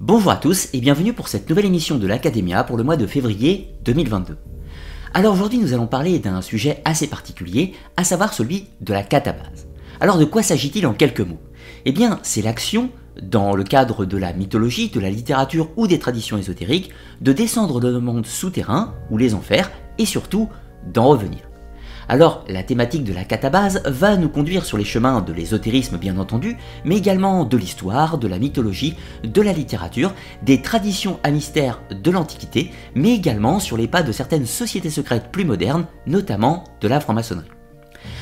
Bonjour à tous et bienvenue pour cette nouvelle émission de l'Academia pour le mois de février 2022. Alors aujourd'hui nous allons parler d'un sujet assez particulier, à savoir celui de la catabase. Alors de quoi s'agit-il en quelques mots? Eh bien c'est l'action, dans le cadre de la mythologie, de la littérature ou des traditions ésotériques, de descendre dans le monde souterrain ou les enfers et surtout d'en revenir. Alors la thématique de la catabase va nous conduire sur les chemins de l'ésotérisme bien entendu, mais également de l'histoire, de la mythologie, de la littérature, des traditions à mystère de l'Antiquité, mais également sur les pas de certaines sociétés secrètes plus modernes, notamment de la franc-maçonnerie.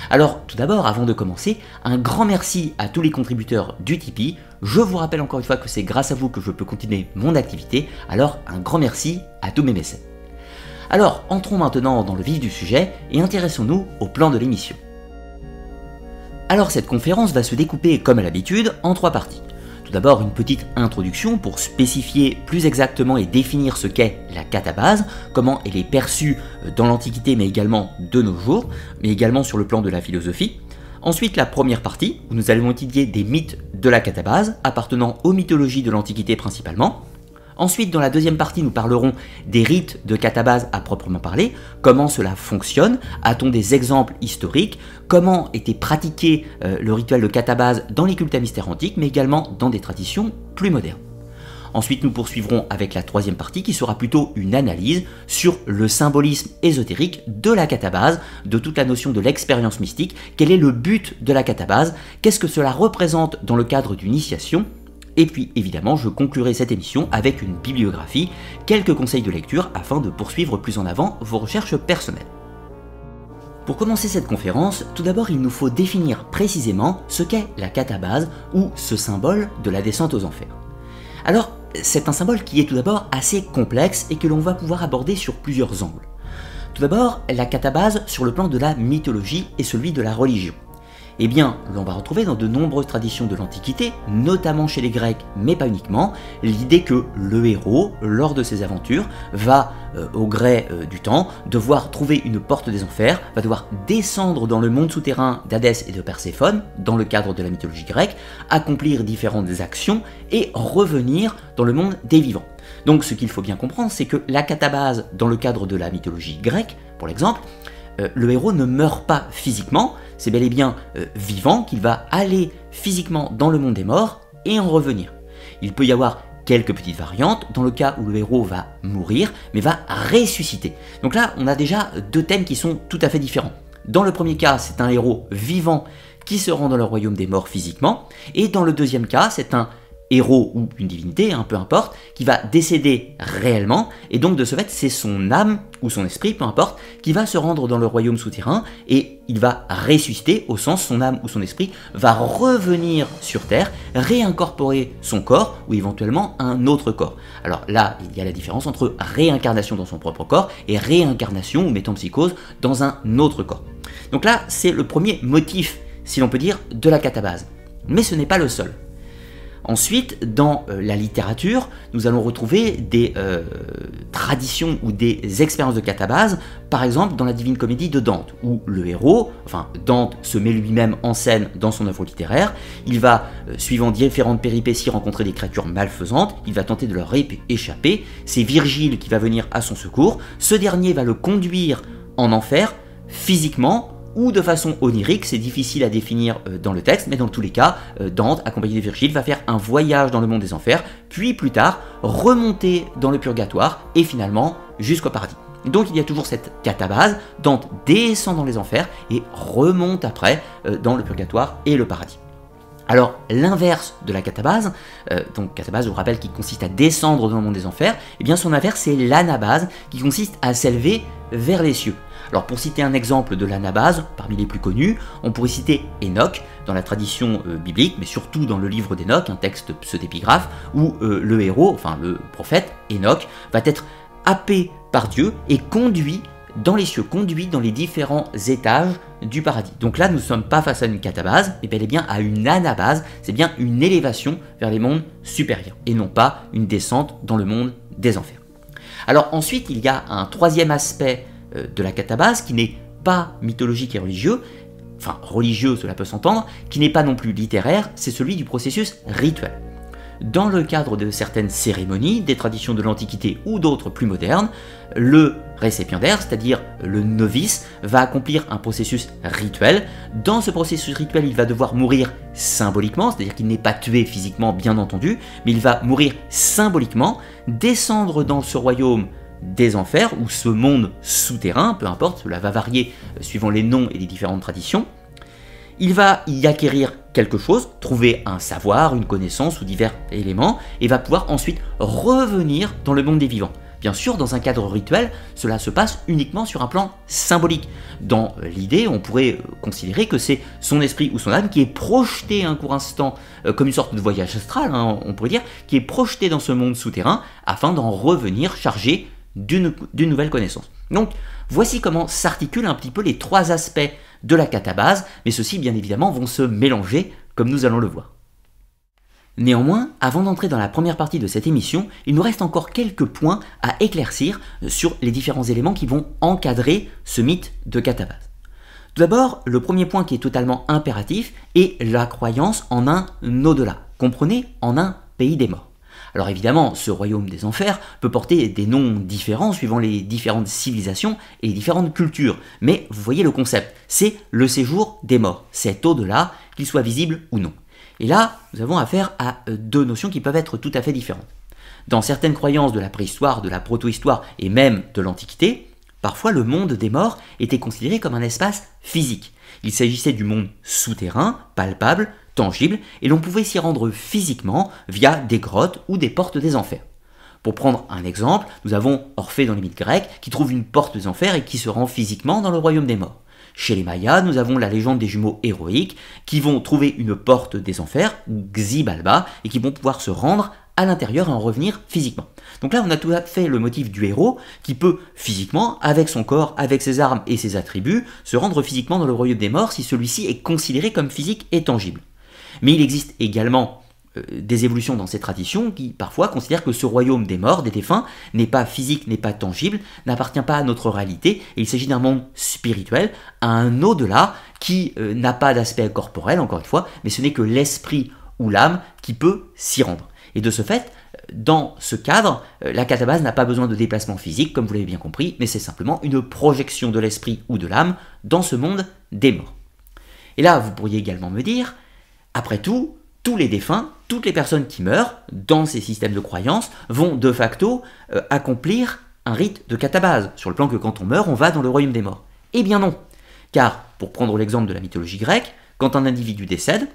Alors tout d'abord, avant de commencer, un grand merci à tous les contributeurs du Tipeee. Je vous rappelle encore une fois que c'est grâce à vous que je peux continuer mon activité, alors un grand merci à tous mes mécènes. Alors, entrons maintenant dans le vif du sujet et intéressons-nous au plan de l'émission. Alors cette conférence va se découper comme à l'habitude en trois parties. Tout d'abord une petite introduction pour spécifier plus exactement et définir ce qu'est la catabase, comment elle est perçue dans l'Antiquité mais également de nos jours, mais également sur le plan de la philosophie. Ensuite la première partie où nous allons étudier des mythes de la catabase appartenant aux mythologies de l'Antiquité principalement. Ensuite, dans la deuxième partie, nous parlerons des rites de catabase à proprement parler, comment cela fonctionne, a-t-on des exemples historiques, comment était pratiqué euh, le rituel de catabase dans les cultes à mystère antiques, mais également dans des traditions plus modernes? Ensuite, nous poursuivrons avec la troisième partie qui sera plutôt une analyse sur le symbolisme ésotérique de la catabase, de toute la notion de l'expérience mystique, quel est le but de la catabase, qu'est-ce que cela représente dans le cadre d'une initiation, et puis évidemment, je conclurai cette émission avec une bibliographie, quelques conseils de lecture afin de poursuivre plus en avant vos recherches personnelles. Pour commencer cette conférence, tout d'abord il nous faut définir précisément ce qu'est la catabase ou ce symbole de la descente aux enfers. Alors, c'est un symbole qui est tout d'abord assez complexe et que l'on va pouvoir aborder sur plusieurs angles. Tout d'abord, la catabase sur le plan de la mythologie et celui de la religion. Eh bien, l'on va retrouver dans de nombreuses traditions de l'Antiquité, notamment chez les Grecs, mais pas uniquement, l'idée que le héros, lors de ses aventures, va, euh, au gré euh, du temps, devoir trouver une porte des enfers, va devoir descendre dans le monde souterrain d'Hadès et de Perséphone, dans le cadre de la mythologie grecque, accomplir différentes actions et revenir dans le monde des vivants. Donc ce qu'il faut bien comprendre, c'est que la catabase, dans le cadre de la mythologie grecque, pour l'exemple, euh, le héros ne meurt pas physiquement, c'est bel et bien euh, vivant qu'il va aller physiquement dans le monde des morts et en revenir. Il peut y avoir quelques petites variantes dans le cas où le héros va mourir mais va ressusciter. Donc là, on a déjà deux thèmes qui sont tout à fait différents. Dans le premier cas, c'est un héros vivant qui se rend dans le royaume des morts physiquement, et dans le deuxième cas, c'est un héros ou une divinité, hein, peu importe, qui va décéder réellement, et donc de ce fait, c'est son âme ou son esprit, peu importe, qui va se rendre dans le royaume souterrain, et il va ressusciter, au sens son âme ou son esprit va revenir sur Terre, réincorporer son corps, ou éventuellement un autre corps. Alors là, il y a la différence entre réincarnation dans son propre corps, et réincarnation ou métampsychose dans un autre corps. Donc là, c'est le premier motif, si l'on peut dire, de la catabase. Mais ce n'est pas le seul. Ensuite, dans euh, la littérature, nous allons retrouver des euh, traditions ou des expériences de catabase, par exemple dans la Divine Comédie de Dante, où le héros, enfin Dante se met lui-même en scène dans son œuvre littéraire, il va, euh, suivant différentes péripéties, rencontrer des créatures malfaisantes, il va tenter de leur échapper, c'est Virgile qui va venir à son secours, ce dernier va le conduire en enfer, physiquement, ou de façon onirique, c'est difficile à définir euh, dans le texte, mais dans tous les cas, euh, Dante, accompagné de Virgile, va faire un voyage dans le monde des enfers, puis plus tard remonter dans le purgatoire et finalement jusqu'au paradis. Donc il y a toujours cette catabase, Dante descend dans les enfers et remonte après euh, dans le purgatoire et le paradis. Alors l'inverse de la catabase, donc catabase je vous rappelle qui consiste à descendre dans le monde des enfers, et eh bien son inverse c'est l'anabase qui consiste à s'élever vers les cieux. Alors pour citer un exemple de l'anabase, parmi les plus connus, on pourrait citer Enoch dans la tradition euh, biblique, mais surtout dans le livre d'Enoch, un texte pseudépigraphe, où euh, le héros, enfin le prophète Enoch, va être happé par Dieu et conduit dans les cieux, conduit dans les différents étages du paradis. Donc là, nous ne sommes pas face à une catabase, mais bel et bien à une anabase, c'est bien une élévation vers les mondes supérieurs, et non pas une descente dans le monde des enfers. Alors ensuite, il y a un troisième aspect de la catabase, qui n'est pas mythologique et religieux, enfin religieux cela peut s'entendre, qui n'est pas non plus littéraire, c'est celui du processus rituel. dans le cadre de certaines cérémonies, des traditions de l'Antiquité ou d'autres plus modernes, le récipiendaire, c'est-à-dire le novice, va accomplir un processus rituel. Dans ce processus rituel, il va devoir mourir symboliquement, c'est-à-dire qu'il n'est pas tué physiquement, bien entendu, mais il va mourir symboliquement, descendre dans ce royaume des enfers, ou ce monde souterrain, peu importe, cela va varier euh, suivant les noms et les différentes traditions. Il va y acquérir quelque chose, trouver un savoir, une connaissance ou divers éléments, et va pouvoir ensuite revenir dans le monde des vivants. Bien sûr, dans un cadre rituel, cela se passe uniquement sur un plan symbolique. Dans l'idée, on pourrait euh, considérer que c'est son esprit ou son âme qui est projeté un court instant, euh, comme une sorte de voyage astral, hein, on pourrait dire, qui est projeté dans ce monde souterrain afin d'en revenir chargé d'une nouvelle connaissance. Donc, voici comment s'articulent un petit peu les trois aspects de la catabase, mais ceux-ci, bien évidemment, vont se mélanger, comme nous allons le voir. Néanmoins, avant d'entrer dans la première partie de cette émission, il nous reste encore quelques points à éclaircir sur les différents éléments qui vont encadrer ce mythe de catabase. Tout d'abord, le premier point qui est totalement impératif est la croyance en un au-delà, comprenez, en un pays des morts. Alors évidemment, ce royaume des enfers peut porter des noms différents suivant les différentes civilisations et les différentes cultures, mais vous voyez le concept, c'est le séjour des morts, c'est au-delà, qu'il soit visible ou non. Et là, nous avons affaire à euh, deux notions qui peuvent être tout à fait différentes. Dans certaines croyances de la préhistoire, de la protohistoire et même de l'Antiquité, parfois le monde des morts était considéré comme un espace physique. Il s'agissait du monde souterrain, palpable, tangible, et l'on pouvait s'y rendre physiquement via des grottes ou des portes des enfers. Pour prendre un exemple, nous avons Orphée dans les mythes grecs qui trouve une porte des enfers et qui se rend physiquement dans le royaume des morts. Chez les Mayas, nous avons la légende des jumeaux héroïques qui vont trouver une porte des enfers, Xibalba, et qui vont pouvoir se rendre à l'intérieur et en revenir physiquement. Donc là, on a tout à fait le motif du héros qui peut physiquement, avec son corps, avec ses armes et ses attributs, se rendre physiquement dans le royaume des morts si celui-ci est considéré comme physique et tangible. Mais il existe également euh, des évolutions dans ces traditions qui parfois considèrent que ce royaume des morts, des défunts, n'est pas physique, n'est pas tangible, n'appartient pas à notre réalité, il s'agit d'un monde spirituel, à un au-delà qui euh, n'a pas d'aspect corporel, encore une fois, mais ce n'est que l'esprit ou l'âme qui peut s'y rendre. Et de ce fait, dans ce cadre, euh, la catabase n'a pas besoin de déplacement physique, comme vous l'avez bien compris, mais c'est simplement une projection de l'esprit ou de l'âme dans ce monde des morts. Et là, vous pourriez également me dire, après tout, tous les défunts, toutes les personnes qui meurent dans ces systèmes de croyances vont de facto euh, accomplir un rite de catabase, sur le plan que quand on meurt, on va dans le royaume des morts. Eh bien non, car, pour prendre l'exemple de la mythologie grecque, quand un individu décède,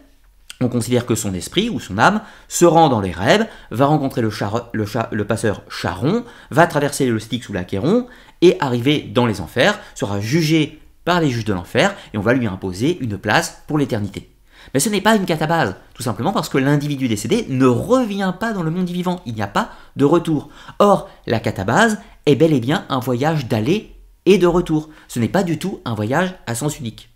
on considère que son esprit ou son âme se rend dans les rêves, va rencontrer le, le, passeur Charon, va traverser le Styx ou l'Achéron et arriver dans les enfers, sera jugé par les juges de l'enfer et on va lui imposer une place pour l'éternité. Mais ce n'est pas une catabase, tout simplement parce que l'individu décédé ne revient pas dans le monde vivant, il n'y a pas de retour. Or, la catabase est bel et bien un voyage d'aller et de retour, ce n'est pas du tout un voyage à sens unique.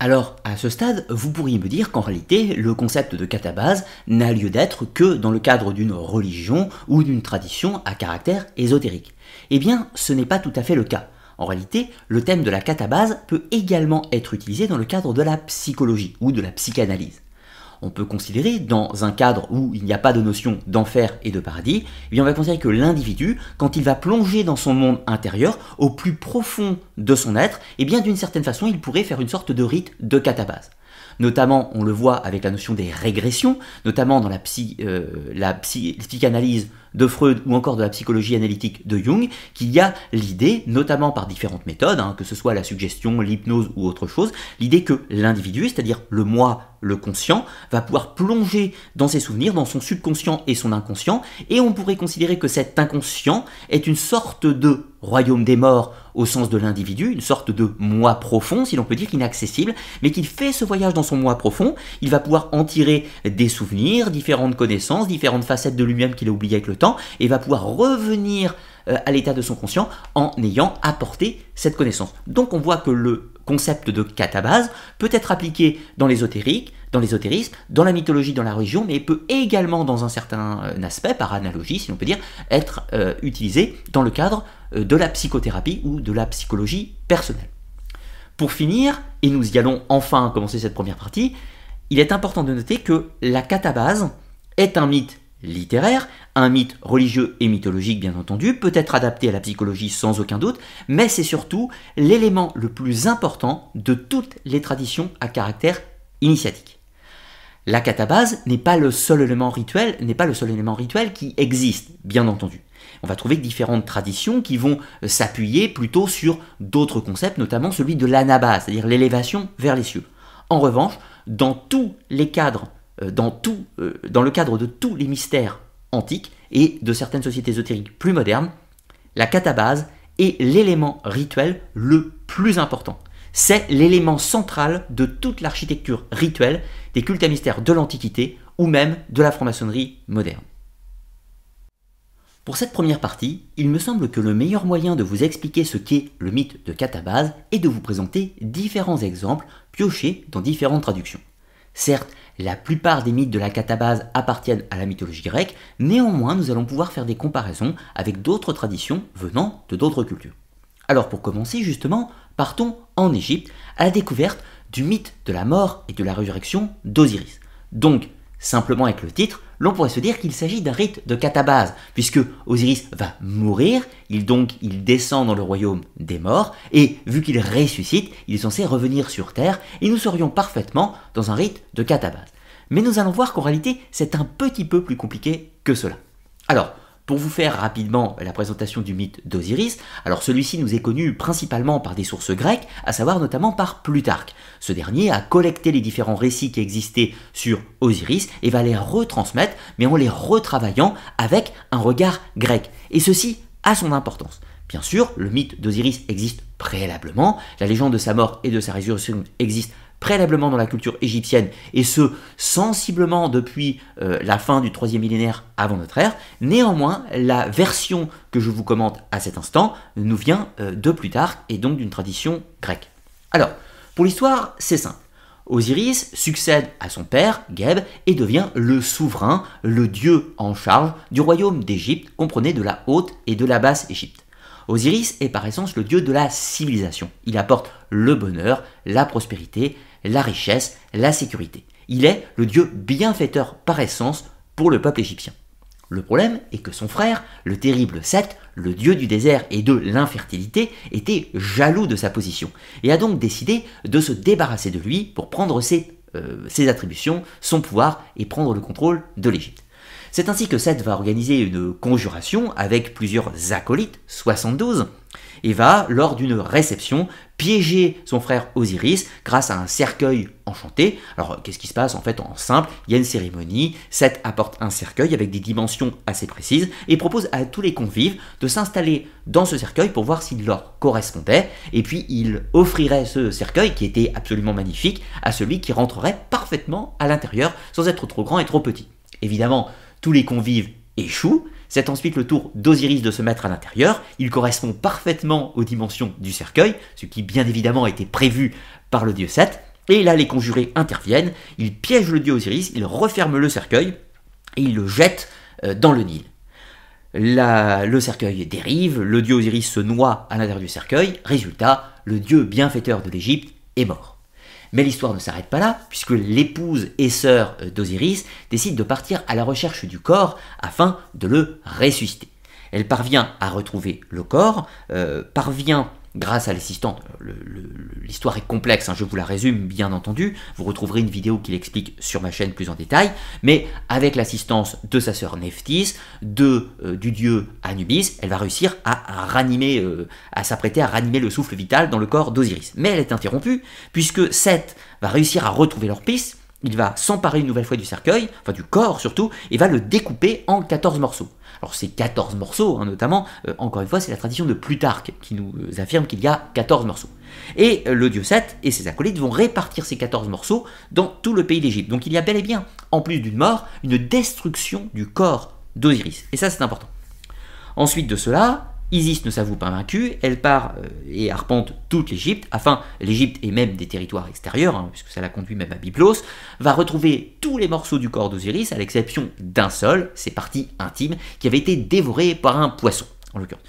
Alors, à ce stade, vous pourriez me dire qu'en réalité, le concept de catabase n'a lieu d'être que dans le cadre d'une religion ou d'une tradition à caractère ésotérique. Eh bien, ce n'est pas tout à fait le cas. En réalité, le thème de la catabase peut également être utilisé dans le cadre de la psychologie ou de la psychanalyse. On peut considérer, dans un cadre où il n'y a pas de notion d'enfer et de paradis, eh bien on va considérer que l'individu, quand il va plonger dans son monde intérieur, au plus profond de son être, eh bien d'une certaine façon, il pourrait faire une sorte de rite de catabase. Notamment, on le voit avec la notion des régressions, notamment dans euh, la psychanalyse de Freud ou encore de la psychologie analytique de Jung, qu'il y a l'idée, notamment par différentes méthodes, hein, que ce soit la suggestion, l'hypnose ou autre chose, l'idée que l'individu, c'est-à-dire le moi, le conscient, va pouvoir plonger dans ses souvenirs, dans son subconscient et son inconscient, et on pourrait considérer que cet inconscient est une sorte de royaume des morts au sens de l'individu, une sorte de moi profond, si l'on peut dire, inaccessible, mais qu'il fait ce voyage dans son moi profond, il va pouvoir en tirer des souvenirs, différentes connaissances, différentes facettes de lui-même qu'il a oubliées avec le temps, et va pouvoir revenir euh, à l'état de son conscient en ayant apporté cette connaissance. Donc on voit que le concept de catabase peut être appliqué dans l'ésotérique, dans l'ésotérisme, dans la mythologie, dans la religion, mais peut également, dans un certain euh, aspect, par analogie, si l'on peut dire, être euh, utilisé dans le cadre euh, de la psychothérapie ou de la psychologie personnelle. Pour finir, et nous y allons enfin commencer cette première partie, il est important de noter que la catabase est un mythe littéraire, un mythe religieux et mythologique bien entendu, peut être adapté à la psychologie sans aucun doute, mais c'est surtout l'élément le plus important de toutes les traditions à caractère initiatique. La catabase n'est pas le seul élément rituel, n'est pas le seul élément rituel qui existe, bien entendu. On va trouver différentes traditions qui vont s'appuyer plutôt sur d'autres concepts, notamment celui de l'anabase, c'est-à-dire l'élévation vers les cieux. En revanche, dans tous les cadres dans, tout, euh, dans le cadre de tous les mystères antiques et de certaines sociétés ésotériques plus modernes, la catabase est l'élément rituel le plus important. C'est l'élément central de toute l'architecture rituelle des cultes à mystères de l'Antiquité ou même de la franc-maçonnerie moderne. Pour cette première partie, il me semble que le meilleur moyen de vous expliquer ce qu'est le mythe de Catabase est de vous présenter différents exemples piochés dans différentes traductions. Certes, la plupart des mythes de la catabase appartiennent à la mythologie grecque, néanmoins nous allons pouvoir faire des comparaisons avec d'autres traditions venant de d'autres cultures. Alors pour commencer justement, partons en Égypte à la découverte du mythe de la mort et de la résurrection d'Osiris. Donc Simplement avec le titre, l'on pourrait se dire qu'il s'agit d'un rite de catabase, puisque Osiris va mourir, il donc il descend dans le royaume des morts, et vu qu'il ressuscite, il est censé revenir sur Terre, et nous serions parfaitement dans un rite de catabase. Mais nous allons voir qu'en réalité, c'est un petit peu plus compliqué que cela. Alors, pour vous faire rapidement la présentation du mythe d'Osiris, alors celui-ci nous est connu principalement par des sources grecques, à savoir notamment par Plutarque. Ce dernier a collecté les différents récits qui existaient sur Osiris et va les retransmettre, mais en les retravaillant avec un regard grec. Et ceci a son importance. Bien sûr, le mythe d'Osiris existe préalablement, la légende de sa mort et de sa résurrection existe préalablement dans la culture égyptienne, et ce, sensiblement depuis euh, la fin du troisième millénaire avant notre ère. Néanmoins, la version que je vous commente à cet instant nous vient euh, de Plutarque et donc d'une tradition grecque. Alors, pour l'histoire, c'est simple. Osiris succède à son père, Geb, et devient le souverain, le dieu en charge du royaume d'Égypte, comprenait de la haute et de la basse Égypte. Osiris est par essence le dieu de la civilisation. Il apporte le bonheur, la prospérité, la richesse, la sécurité. Il est le dieu bienfaiteur par essence pour le peuple égyptien. Le problème est que son frère, le terrible Seth, le dieu du désert et de l'infertilité, était jaloux de sa position et a donc décidé de se débarrasser de lui pour prendre ses, euh, attributions, son pouvoir et prendre le contrôle de l'Égypte. C'est ainsi que Seth va organiser une conjuration avec plusieurs acolytes, 72, et va, lors d'une réception, piéger son frère Osiris grâce à un cercueil enchanté. Alors qu'est-ce qui se passe en fait en simple? Il y a une cérémonie, Seth apporte un cercueil avec des dimensions assez précises et propose à tous les convives de s'installer dans ce cercueil pour voir s'il leur correspondait et puis il offrirait ce cercueil qui était absolument magnifique à celui qui rentrerait parfaitement à l'intérieur sans être trop grand et trop petit. Évidemment, tous les convives échouent. C'est ensuite le tour d'Osiris de se mettre à l'intérieur. Il correspond parfaitement aux dimensions du cercueil, ce qui bien évidemment a été prévu par le dieu Seth. Et là, les conjurés interviennent, ils piègent le dieu Osiris, ils referment le cercueil et ils le jettent euh, dans le Nil. le cercueil dérive, le dieu Osiris se noie à l'intérieur du cercueil, résultat, le dieu bienfaiteur de l'Égypte est mort. Mais l'histoire ne s'arrête pas là, puisque l'épouse et sœur d'Osiris décide de partir à la recherche du corps afin de le ressusciter. Elle parvient à retrouver le corps, euh, parvient grâce à l'assistant, l'histoire est complexe, hein, je vous la résume bien entendu, vous retrouverez une vidéo qui l'explique sur ma chaîne plus en détail, mais avec l'assistance de sa sœur Nephthys, euh, du dieu Anubis, elle va réussir à, euh, à s'apprêter à ranimer le souffle vital dans le corps d'Osiris. Mais elle est interrompue, puisque Seth va réussir à retrouver leur piste, il va s'emparer une nouvelle fois du cercueil, enfin du corps surtout, et va le découper en 14 morceaux. Alors ces 14 morceaux, hein, notamment, euh, encore une fois, c'est la tradition de Plutarque qui nous euh, affirme qu'il y a 14 morceaux. Et euh, le dieu et ses acolytes vont répartir ces 14 morceaux dans tout le pays d'Égypte. Donc il y a bel et bien, en plus d'une mort, une destruction du corps d'Osiris. Et ça c'est important. Ensuite de cela, Isis ne s'avoue pas vaincue, elle part euh, et arpente toute l'Égypte, afin, l'Égypte et même des territoires extérieurs, hein, puisque ça la conduit même à Byblos, va retrouver tous les morceaux du corps d'Osiris, à l'exception d'un seul, ses parties intimes, qui avait été dévoré par un poisson, en l'occurrence.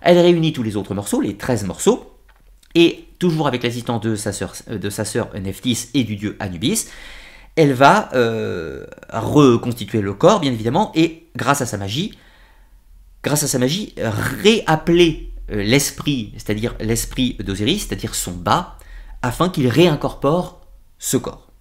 Elle réunit tous les autres morceaux, les 13 morceaux, et toujours avec l'assistance de sa sœur, sœur Nephthys et du dieu Anubis, elle va reconstituer le corps, bien évidemment, et grâce à sa magie, grâce à sa magie, réappeler l'esprit, c'est-à-dire l'esprit d'Osiris, c'est-à-dire son bas, afin qu'il réincorpore ce corps.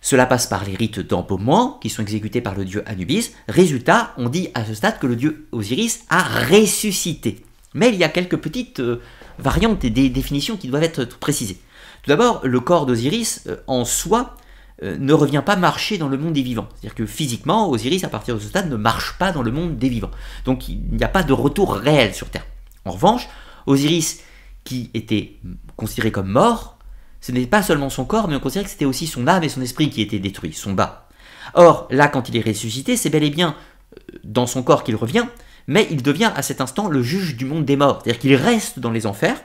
Cela passe par les rites d'embaumement qui sont exécutés par le dieu Anubis. Résultat, on dit à ce stade que le dieu Osiris a ressuscité. Mais il y a quelques petites euh, variantes et des définitions qui doivent être précisées. Tout d'abord, le corps d'Osiris euh, en soi euh, ne revient pas marcher dans le monde des vivants. C'est-à-dire que physiquement, Osiris, à partir de ce stade, ne marche pas dans le monde des vivants. Donc il n'y a pas de retour réel sur Terre. En revanche, Osiris, qui était considéré comme mort, ce n'était pas seulement son corps, mais on considérait que c'était aussi son âme et son esprit qui étaient détruits, son bas. Or, là, quand il est ressuscité, c'est bel et bien euh, dans son corps qu'il revient, mais il devient à cet instant le juge du monde des morts. C'est-à-dire qu'il reste dans les enfers,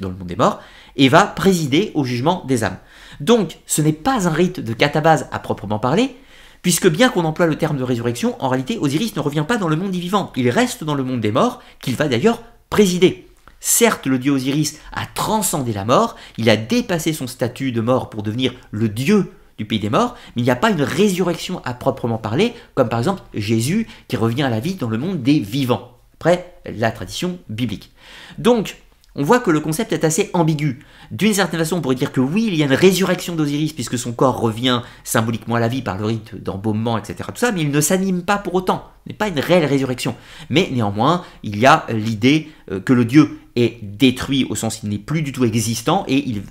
dans le monde des morts, et va présider au jugement des âmes. Donc, ce n'est pas un rite de catabase à proprement parler, puisque bien qu'on emploie le terme de résurrection, en réalité, Osiris ne revient pas dans le monde des vivants, il reste dans le monde des morts, qu'il va d'ailleurs présider. Certes, le dieu Osiris a transcendé la mort, il a dépassé son statut de mort pour devenir le dieu du pays des morts, mais il n'y a pas une résurrection à proprement parler, comme par exemple Jésus qui revient à la vie dans le monde des vivants, après la tradition biblique. Donc, on voit que le concept est assez ambigu. D'une certaine façon, on pourrait dire que oui, il y a une résurrection d'Osiris puisque son corps revient symboliquement à la vie par le rite d'embaumement, etc. Mais il ne s'anime pas pour autant. Ce n'est pas une réelle résurrection. Mais néanmoins, il y a l'idée euh, que le Dieu est détruit au sens qu'il n'est plus du tout existant et il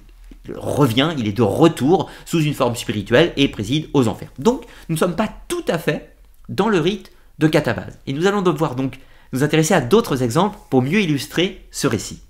revient, il est de retour sous une forme spirituelle et préside aux enfers. Donc, nous ne sommes pas tout à fait dans le rite de Catabase. Et nous allons devoir donc nous intéresser à d'autres exemples pour mieux illustrer ce récit.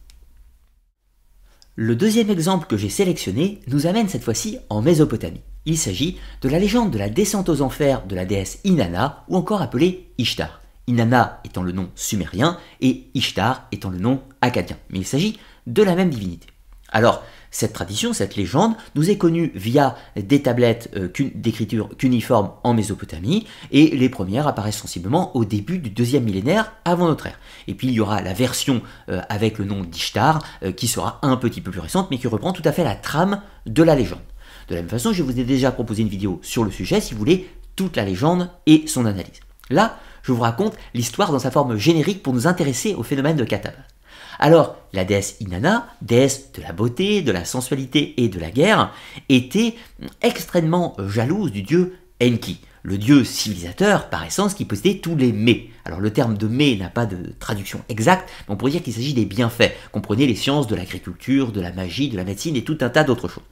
Le deuxième exemple que j'ai sélectionné nous amène cette fois-ci en Mésopotamie. Il s'agit de la légende de la descente aux enfers de la déesse Inanna, ou encore appelée Ishtar. Inanna étant le nom sumérien et Ishtar étant le nom acadien. Mais il s'agit de la même divinité. Alors, cette tradition, cette légende, nous est connue via des tablettes euh, d'écriture cuniforme en Mésopotamie, et les premières apparaissent sensiblement au début du deuxième millénaire avant notre ère. Et puis il y aura la version euh, avec le nom d'Ishtar, euh, qui sera un petit peu plus récente, mais qui reprend tout à fait la trame de la légende. De la même façon, je vous ai déjà proposé une vidéo sur le sujet si vous voulez toute la légende et son analyse. Là, je vous raconte l'histoire dans sa forme générique pour nous intéresser au phénomène de Katabas. Alors, la déesse Inanna, déesse de la beauté, de la sensualité et de la guerre, était extrêmement jalouse du dieu Enki, le dieu civilisateur par essence qui possédait tous les mets. Alors le terme de mets n'a pas de traduction exacte, mais on pourrait dire qu'il s'agit des bienfaits. Comprenez les sciences de l'agriculture, de la magie, de la médecine et tout un tas d'autres choses.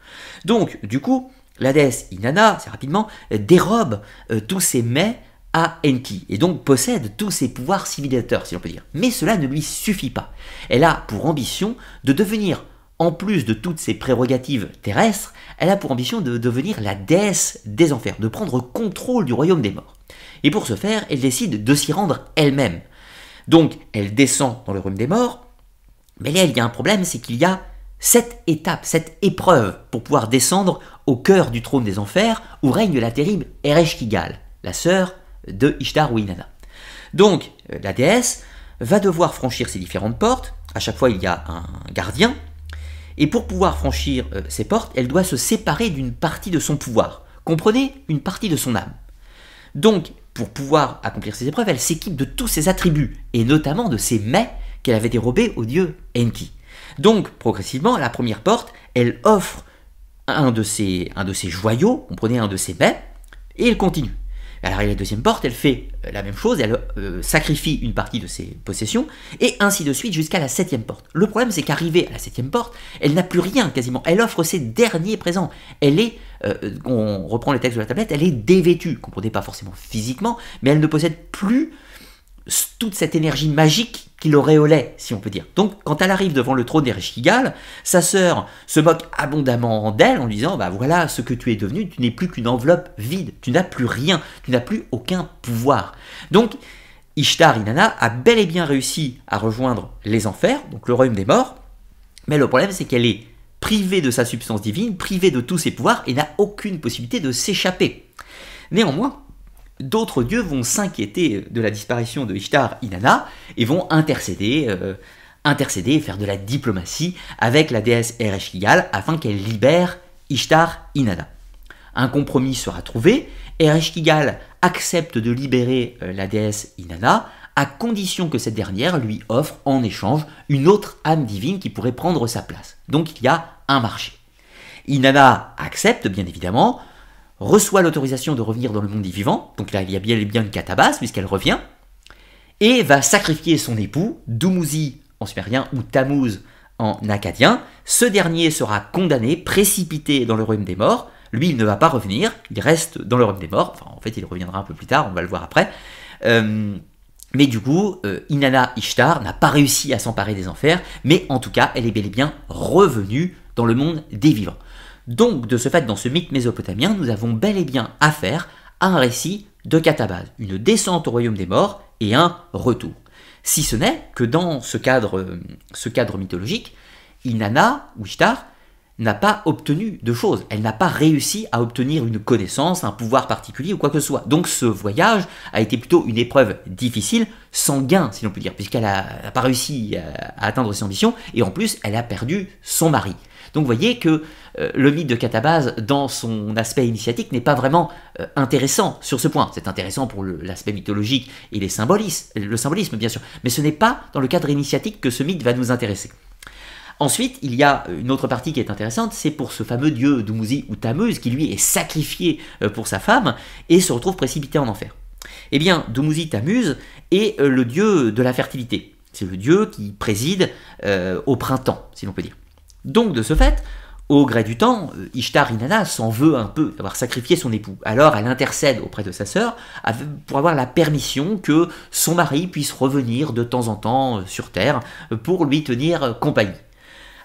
Donc, du coup, la déesse Inanna, assez rapidement, dérobe euh, tous ces mets à Enki, et donc possède tous ses pouvoirs civilisateurs, si l'on peut dire. Mais cela ne lui suffit pas. Elle a pour ambition de devenir, en plus de toutes ses prérogatives terrestres, elle a pour ambition de devenir la déesse des enfers, de prendre contrôle du royaume des morts. Et pour ce faire, elle décide de s'y rendre elle-même. Donc, elle descend dans le royaume des morts, mais là, il y a un problème, c'est qu'il y a cette étape, cette épreuve pour pouvoir descendre au cœur du trône des enfers où règne la terrible Ereshkigal, la sœur de Ishtar ou Inanna. Donc, euh, la déesse va devoir franchir ces différentes portes. À chaque fois, il y a un gardien. Et pour pouvoir franchir euh, ces portes, elle doit se séparer d'une partie de son pouvoir. Comprenez Une partie de son âme. Donc, pour pouvoir accomplir ces épreuves, elle s'équipe de tous ses attributs, et notamment de ses mets qu'elle avait dérobés au dieu Enki. Donc, progressivement, à la première porte, elle offre un de ses, un de ses joyaux, comprenez, un de ses mets, et elle continue. Elle arrive à la deuxième porte, elle fait euh, la même chose, elle euh, sacrifie une partie de ses possessions, et ainsi de suite jusqu'à la septième porte. Le problème, c'est qu'arrivée à la septième porte, elle n'a plus rien quasiment. Elle offre ses derniers présents. Elle est, euh, on reprend les textes de la tablette, elle est dévêtue. Comprenez pas forcément physiquement, mais elle ne possède plus toute cette énergie magique qui l'auréolait, si on peut dire. Donc, quand elle arrive devant le trône d'Ereshkigal, sa sœur se moque abondamment d'elle en disant Bah voilà ce que tu es devenu, tu n'es plus qu'une enveloppe vide, tu n'as plus rien, tu n'as plus aucun pouvoir. Donc, Ishtar Inanna a bel et bien réussi à rejoindre les enfers, donc le royaume des morts, mais le problème c'est qu'elle est privée de sa substance divine, privée de tous ses pouvoirs et n'a aucune possibilité de s'échapper. Néanmoins, d'autres dieux vont s'inquiéter de la disparition de Ishtar Inanna et vont intercéder, euh, intercéder et faire de la diplomatie avec la déesse Ereshkigal afin qu'elle libère Ishtar Inanna. Un compromis sera trouvé, Ereshkigal accepte de libérer euh, la déesse Inanna à condition que cette dernière lui offre en échange une autre âme divine qui pourrait prendre sa place. Donc il y a un marché. Inanna accepte bien évidemment, reçoit l'autorisation de revenir dans le monde des vivants, donc là il y a bien, bien une catabase puisqu'elle revient, et va sacrifier son époux, Dumuzi en sumérien ou Tammuz en acadien. Ce dernier sera condamné, précipité dans le royaume des morts. Lui, il ne va pas revenir, il reste dans le royaume des morts. Enfin, en fait, il reviendra un peu plus tard, on va le voir après. Euh, mais du coup, euh, Inanna Ishtar n'a pas réussi à s'emparer des enfers, mais en tout cas, elle est bel et bien revenue dans le monde des vivants. Donc, de ce fait, dans ce mythe mésopotamien, nous avons bel et bien affaire à un récit de Katabaz, une descente au royaume des morts et un retour. Si ce n'est que dans ce cadre, euh, ce cadre mythologique, Inanna ou Ishtar n'a pas obtenu de choses. Elle n'a pas réussi à obtenir une connaissance, un pouvoir particulier ou quoi que ce soit. Donc ce voyage a été plutôt une épreuve difficile, sans gain, si l'on peut dire, puisqu'elle n'a pas réussi à, atteindre ses ambitions, et en plus, elle a perdu son mari. Donc vous voyez que euh, le mythe de Catabase, dans son aspect initiatique, n'est pas vraiment euh, intéressant sur ce point. C'est intéressant pour l'aspect mythologique et le symbolisme, bien sûr. Mais ce n'est pas dans le cadre initiatique que ce mythe va nous intéresser. Ensuite, il y a une autre partie qui est intéressante, c'est pour ce fameux dieu Dumuzi ou Tammuz, qui lui est sacrifié euh, pour sa femme et se retrouve précipité en enfer. Eh bien, Dumuzi Tammuz est le dieu de la fertilité. C'est le dieu qui préside au printemps, si l'on peut dire. Donc, de ce fait, au gré du temps, Ishtar Inanna s'en veut un peu d'avoir sacrifié son époux. Alors elle intercède auprès de sa sœur pour avoir la permission que son mari puisse revenir de temps en temps sur Terre pour lui tenir compagnie.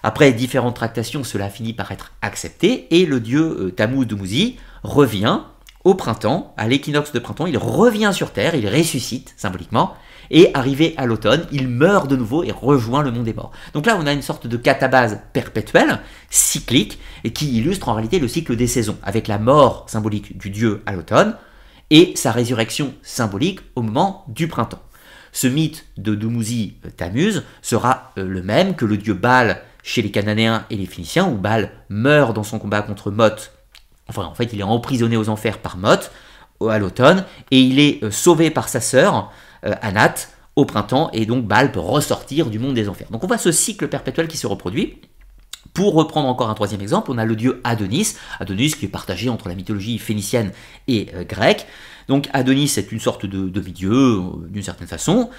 Après différentes tractations, cela finit par être accepté et le dieu euh, Tammuz Dumuzi revient au printemps, à l'équinoxe de printemps, il revient sur Terre, il ressuscite symboliquement, et arrivé à l'automne, il meurt de nouveau et rejoint le monde des morts. Donc là, on a une sorte de catabase perpétuelle, cyclique, et qui illustre en réalité le cycle des saisons, avec la mort symbolique du dieu à l'automne, et sa résurrection symbolique au moment du printemps. Ce mythe de Dumuzi euh, Tammuz sera euh, le même que le dieu Baal chez les Cananéens et les Phéniciens, où Baal meurt dans son combat contre Mot. Enfin, en fait, il est emprisonné aux enfers par Mot à l'automne, et il est euh, sauvé par sa sœur, euh, Anat, au printemps, et donc Baal peut ressortir du monde des enfers. Donc on voit ce cycle perpétuel qui se reproduit. Pour reprendre encore un troisième exemple, on a le dieu Adonis, Adonis qui est partagé entre la mythologie phénicienne et euh, grecque. Donc Adonis est une sorte de demi-dieu, d'une certaine façon,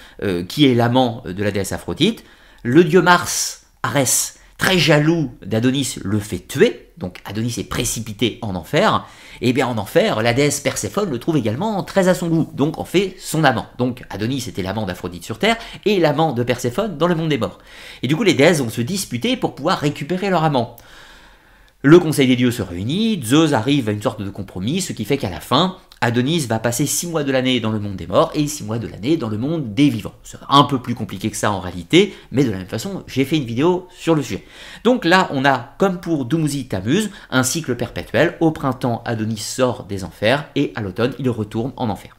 qui est l'amant de la déesse Aphrodite. Le dieu Mars, Arès, très jaloux d'Adonis, le fait tuer, donc Adonis est précipité en enfer, et bien en enfer, la déesse Perséphone le trouve également très à son goût, donc en fait son amant. Donc Adonis était l'amant d'Aphrodite sur Terre, et l'amant de Perséphone dans le monde des morts. Et du coup les déesses vont se disputer pour pouvoir récupérer leur amant. Le Conseil des dieux se réunit, Zeus arrive à une sorte de compromis, ce qui fait qu'à la fin, Adonis va passer 6 mois de l'année dans le monde des morts et 6 mois de l'année dans le monde des vivants. C'est un peu plus compliqué que ça en réalité, mais de la même façon, j'ai fait une vidéo sur le sujet. Donc là, on a, comme pour Dumuzi Tammuz, un cycle perpétuel. Au printemps, Adonis sort des enfers et à l'automne, il retourne en enfer.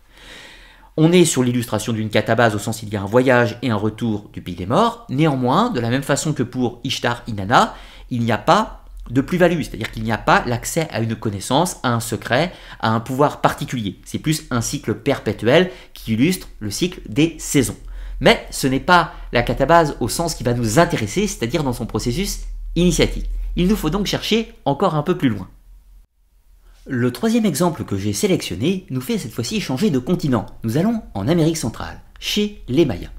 On est sur l'illustration d'une catabase au sens il y a un voyage et un retour du pays des morts. Néanmoins, de la même façon que pour Ishtar Inanna, il n'y a pas de plus-value, c'est-à-dire qu'il n'y a pas l'accès à une connaissance, à un secret, à un pouvoir particulier. C'est plus un cycle perpétuel qui illustre le cycle des saisons. Mais ce n'est pas la catabase au sens qui va nous intéresser, c'est-à-dire dans son processus initiatique. Il nous faut donc chercher encore un peu plus loin. Le troisième exemple que j'ai sélectionné nous fait cette fois-ci changer de continent. Nous allons en Amérique centrale, chez les Mayas.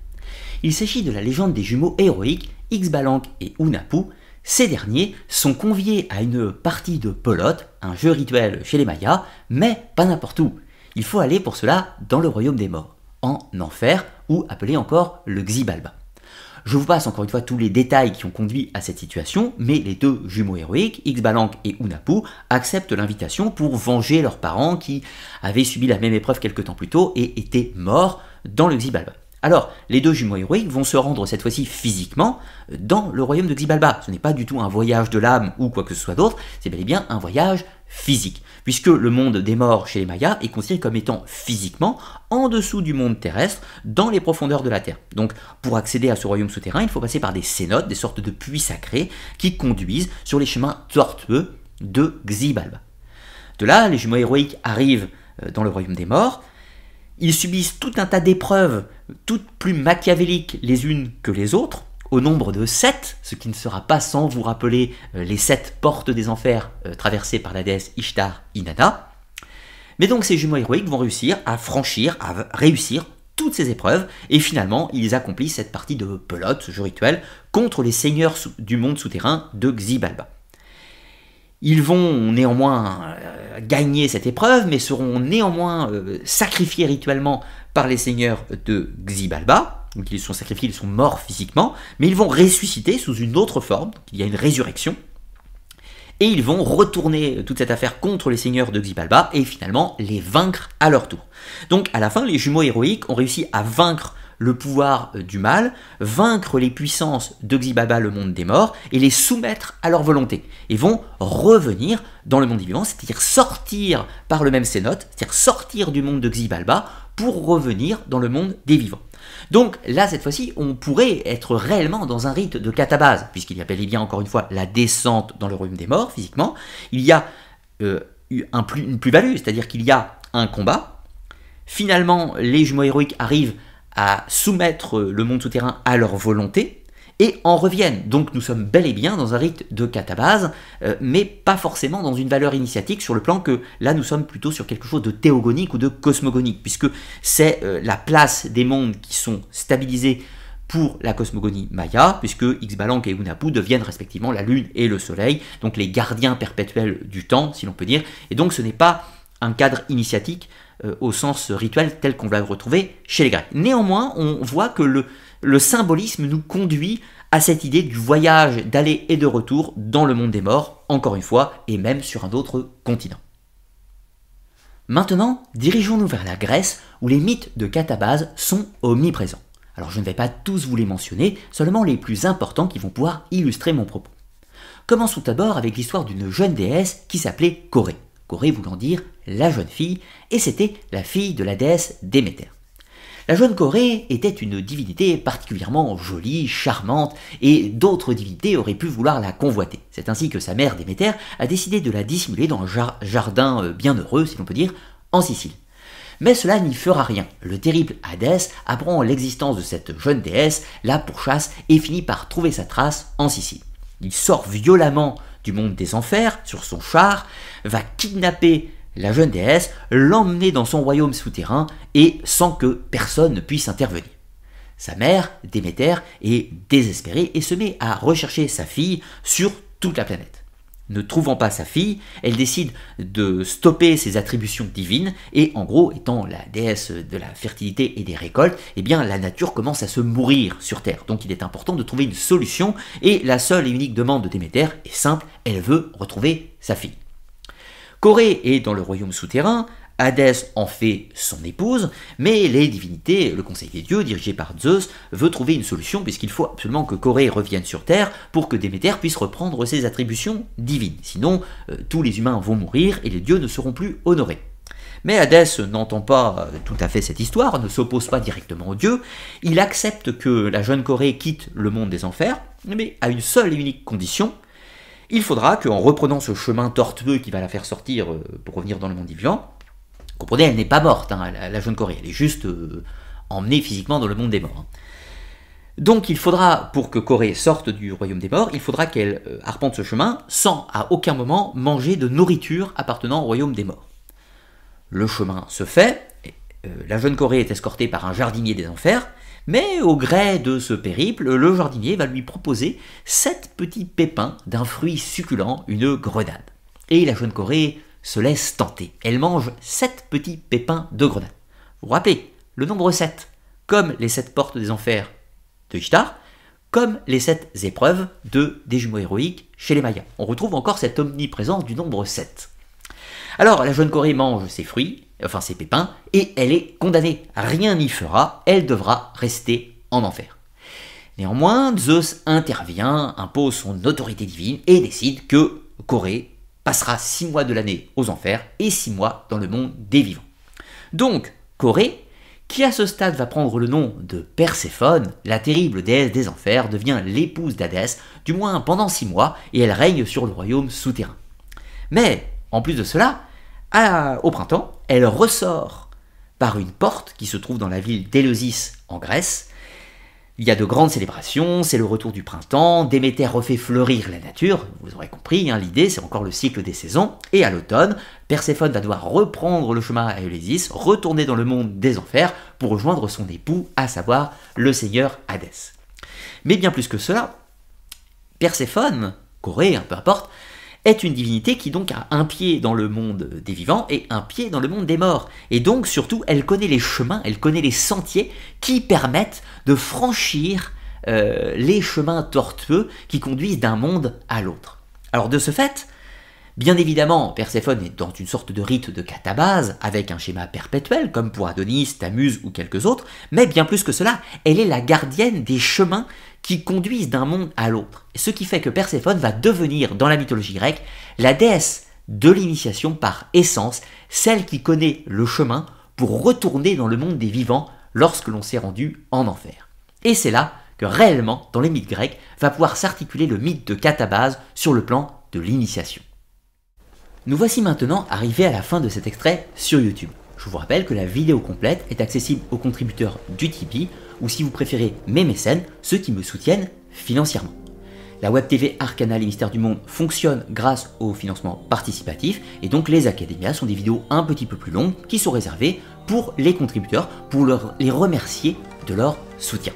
Il s'agit de la légende des jumeaux héroïques Xbalanque et Unapu, ces derniers sont conviés à une partie de pelote, un jeu rituel chez les Mayas, mais pas n'importe où. Il faut aller pour cela dans le royaume des morts, en enfer, ou appelé encore le Xibalba. Je vous passe encore une fois tous les détails qui ont conduit à cette situation, mais les deux jumeaux héroïques, Xbalanque et Unapu, acceptent l'invitation pour venger leurs parents qui avaient subi la même épreuve quelques temps plus tôt et étaient morts dans le Xibalba. Alors, les deux jumeaux héroïques vont se rendre cette fois-ci physiquement dans le royaume de Xibalba. Ce n'est pas du tout un voyage de l'âme ou quoi que ce soit d'autre, c'est bel et bien un voyage physique, puisque le monde des morts chez les Mayas est considéré comme étant physiquement en dessous du monde terrestre, dans les profondeurs de la Terre. Donc, pour accéder à ce royaume souterrain, il faut passer par des cénotes, des sortes de puits sacrés, qui conduisent sur les chemins tortueux de Xibalba. De là, les jumeaux héroïques arrivent euh, dans le royaume des morts, ils subissent tout un tas d'épreuves, toutes plus machiavéliques les unes que les autres, au nombre de sept, ce qui ne sera pas sans vous rappeler euh, les sept portes des enfers euh, traversées par la déesse Ishtar Inanna. Mais donc ces jumeaux héroïques vont réussir à franchir, à réussir toutes ces épreuves, et finalement ils accomplissent cette partie de pelote, ce jeu rituel, contre les seigneurs du monde souterrain de Xibalba. Ils vont néanmoins euh, gagner cette épreuve, mais seront néanmoins euh, sacrifiés rituellement par les seigneurs de Xibalba. Donc ils sont sacrifiés, ils sont morts physiquement, mais ils vont ressusciter sous une autre forme. il y a une résurrection. Et ils vont retourner toute cette affaire contre les seigneurs de Xibalba et finalement les vaincre à leur tour. Donc à la fin, les jumeaux héroïques ont réussi à vaincre le pouvoir euh, du mal, vaincre les puissances de Xibalba, le monde des morts, et les soumettre à leur volonté, et vont revenir dans le monde des vivants, c'est-à-dire sortir par le même cénote, c'est-à-dire sortir du monde de Xibalba pour revenir dans le monde des vivants. Donc là, cette fois-ci, on pourrait être réellement dans un rite de catabase, puisqu'il y a bel et bien, encore une fois, la descente dans le royaume des morts, physiquement. Il y a euh, une plus-value, c'est-à-dire qu'il y a un combat. Finalement, les jumeaux héroïques arrivent à soumettre le monde souterrain à leur volonté et en reviennent. Donc nous sommes bel et bien dans un rite de catabase, euh, mais pas forcément dans une valeur initiatique sur le plan que là nous sommes plutôt sur quelque chose de théogonique ou de cosmogonique, puisque c'est euh, la place des mondes qui sont stabilisés pour la cosmogonie maya, puisque Xbalanque et Unapu deviennent respectivement la Lune et le Soleil, donc les gardiens perpétuels du temps, si l'on peut dire, et donc ce n'est pas un cadre initiatique euh, au sens rituel tel qu'on va le retrouver chez les Grecs. Néanmoins, on voit que le, symbolisme nous conduit à cette idée du voyage d'aller et de retour dans le monde des morts, encore une fois, et même sur un autre continent. Maintenant, dirigeons-nous vers la Grèce, où les mythes de Catabase sont omniprésents. Alors je ne vais pas tous vous les mentionner, seulement les plus importants qui vont pouvoir illustrer mon propos. Commençons d'abord avec l'histoire d'une jeune déesse qui s'appelait Corée. Corée voulant dire la jeune fille, et c'était la fille de la déesse Déméter. La jeune Corée était une divinité particulièrement jolie, charmante, et d'autres divinités auraient pu vouloir la convoiter. C'est ainsi que sa mère Déméter a décidé de la dissimuler dans un jardin euh, bienheureux, si l'on peut dire, en Sicile. Mais cela n'y fera rien. Le terrible Hadès apprend l'existence de cette jeune déesse, la pourchasse, et finit par trouver sa trace en Sicile. Il sort violemment du monde des enfers sur son char, va kidnapper la jeune déesse, l'emmener dans son royaume souterrain et sans que personne ne puisse intervenir. Sa mère, Déméter, est désespérée et se met à rechercher sa fille sur toute la planète. Ne trouvant pas sa fille, elle décide de stopper ses attributions divines et en gros, étant la déesse de la fertilité et des récoltes, eh bien la nature commence à se mourir sur Terre. Donc il est important de trouver une solution et la seule et unique demande de Déméter est simple, elle veut retrouver sa fille. Corée est dans le royaume souterrain, Hadès en fait son épouse, mais les divinités, le Conseil des dieux, dirigé par Zeus, veut trouver une solution puisqu'il faut absolument que Corée revienne sur Terre pour que Déméter puisse reprendre ses attributions divines. Sinon, euh, tous les humains vont mourir et les dieux ne seront plus honorés. Mais Hadès n'entend pas euh, tout à fait cette histoire, ne s'oppose pas directement aux dieux, il accepte que la jeune Corée quitte le monde des enfers, mais à une seule et unique condition, il faudra qu'en reprenant ce chemin tortueux qui va la faire sortir euh, pour revenir dans le monde vivant, comprenez, elle n'est pas morte, hein, la, jeune Corée, elle est juste euh, emmenée physiquement dans le monde des morts. Hein. Donc il faudra, pour que Corée sorte du royaume des morts, il faudra qu'elle euh, arpente ce chemin sans à aucun moment manger de nourriture appartenant au royaume des morts. Le chemin se fait, la jeune Corée est escortée par un jardinier des enfers, mais au gré de ce périple, le jardinier va lui proposer sept petits pépins d'un fruit succulent, une grenade. Et la jeune Corée se laisse tenter. Elle mange sept petits pépins de grenade. Vous vous rappelez, le nombre 7, comme les sept portes des enfers de Ishtar, comme les sept épreuves de des jumeaux héroïques chez les Mayas. On retrouve encore cette omniprésence du nombre 7. Alors la jeune Corée mange ses fruits, enfin ses pépins, et elle est condamnée. Rien n'y fera, elle devra rester en enfer. Néanmoins, Zeus intervient, impose son autorité divine et décide que Corée passera six mois de l'année aux enfers et six mois dans le monde des vivants. Donc, Corée, qui à ce stade va prendre le nom de Perséphone, la terrible déesse des enfers, devient l'épouse d'Hadès, du moins pendant six mois, et elle règne sur le royaume souterrain. Mais, en plus de cela, au printemps, elle ressort par une porte qui se trouve dans la ville d'Éleusis en Grèce. Il y a de grandes célébrations, c'est le retour du printemps, Déméter refait fleurir la nature, vous aurez compris, hein, l'idée c'est encore le cycle des saisons, et à l'automne, Perséphone va devoir reprendre le chemin à Éleusis, retourner dans le monde des enfers pour rejoindre son époux, à savoir le seigneur Hadès. Mais bien plus que cela, Perséphone, Corée, peu importe, est une divinité qui donc a un pied dans le monde des vivants et un pied dans le monde des morts. Et donc surtout, elle connaît les chemins, elle connaît les sentiers qui permettent de franchir euh, les chemins tortueux qui conduisent d'un monde à l'autre. Alors de ce fait, Bien évidemment, Perséphone est dans une sorte de rite de catabase, avec un schéma perpétuel, comme pour Adonis, Tamuse ou quelques autres, mais bien plus que cela, elle est la gardienne des chemins qui conduisent d'un monde à l'autre. Ce qui fait que Perséphone va devenir, dans la mythologie grecque, la déesse de l'initiation par essence, celle qui connaît le chemin pour retourner dans le monde des vivants lorsque l'on s'est rendu en enfer. Et c'est là que réellement, dans les mythes grecs, va pouvoir s'articuler le mythe de Catabase sur le plan de l'initiation. Nous voici maintenant arrivés à la fin de cet extrait sur YouTube. Je vous rappelle que la vidéo complète est accessible aux contributeurs du Tipeee ou si vous préférez mes mécènes, ceux qui me soutiennent financièrement. La Web TV Arcana les mystères du monde fonctionne grâce au financement participatif et donc les académias sont des vidéos un petit peu plus longues qui sont réservées pour les contributeurs pour les remercier de leur soutien.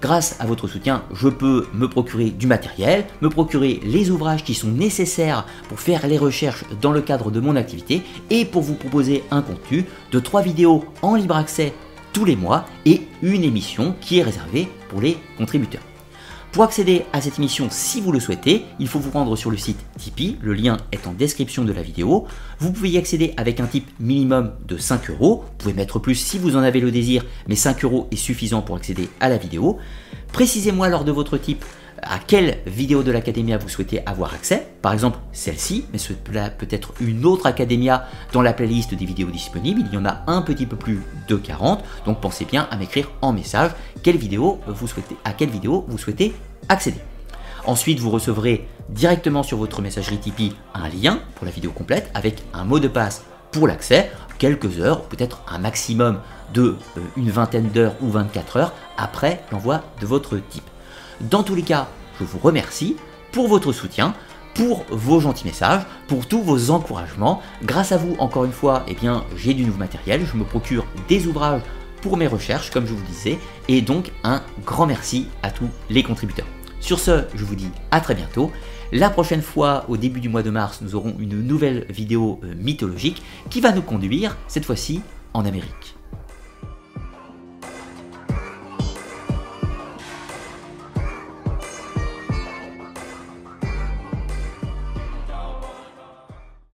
Grâce à votre soutien, je peux me procurer du matériel, me procurer les ouvrages qui sont nécessaires pour faire les recherches dans le cadre de mon activité et pour vous proposer un contenu de 3 vidéos en libre accès tous les mois et une émission qui est réservée pour les contributeurs. Pour accéder à cette émission, si vous le souhaitez, il faut vous rendre sur le site Tipeee, le lien est en description de la vidéo. Vous pouvez y accéder avec un type minimum de 5 euros, vous pouvez mettre plus si vous en avez le désir, mais 5 euros est suffisant pour accéder à la vidéo. Précisez-moi lors de votre type à quelle vidéo de l'Academia vous souhaitez avoir accès, par exemple celle-ci, mais cela peut être une autre Academia dans la playlist des vidéos disponibles, il y en a un petit peu plus de 40, donc pensez bien à m'écrire en message quelle vidéo vous souhaitez, à quelle vidéo vous souhaitez accéder. Ensuite, vous recevrez directement sur votre messagerie Tipeee un lien pour la vidéo complète avec un mot de passe pour l'accès, quelques heures, peut-être un maximum de euh, une vingtaine d'heures ou 24 heures après l'envoi de votre type. Dans tous les cas, je vous remercie pour votre soutien, pour vos gentils messages, pour tous vos encouragements. Grâce à vous, encore une fois, eh bien, j'ai du nouveau matériel, je me procure des ouvrages pour mes recherches, comme je vous disais, et donc un grand merci à tous les contributeurs. Sur ce, je vous dis à très bientôt. La prochaine fois, au début du mois de mars, nous aurons une nouvelle vidéo euh, mythologique qui va nous conduire, cette fois-ci, en Amérique.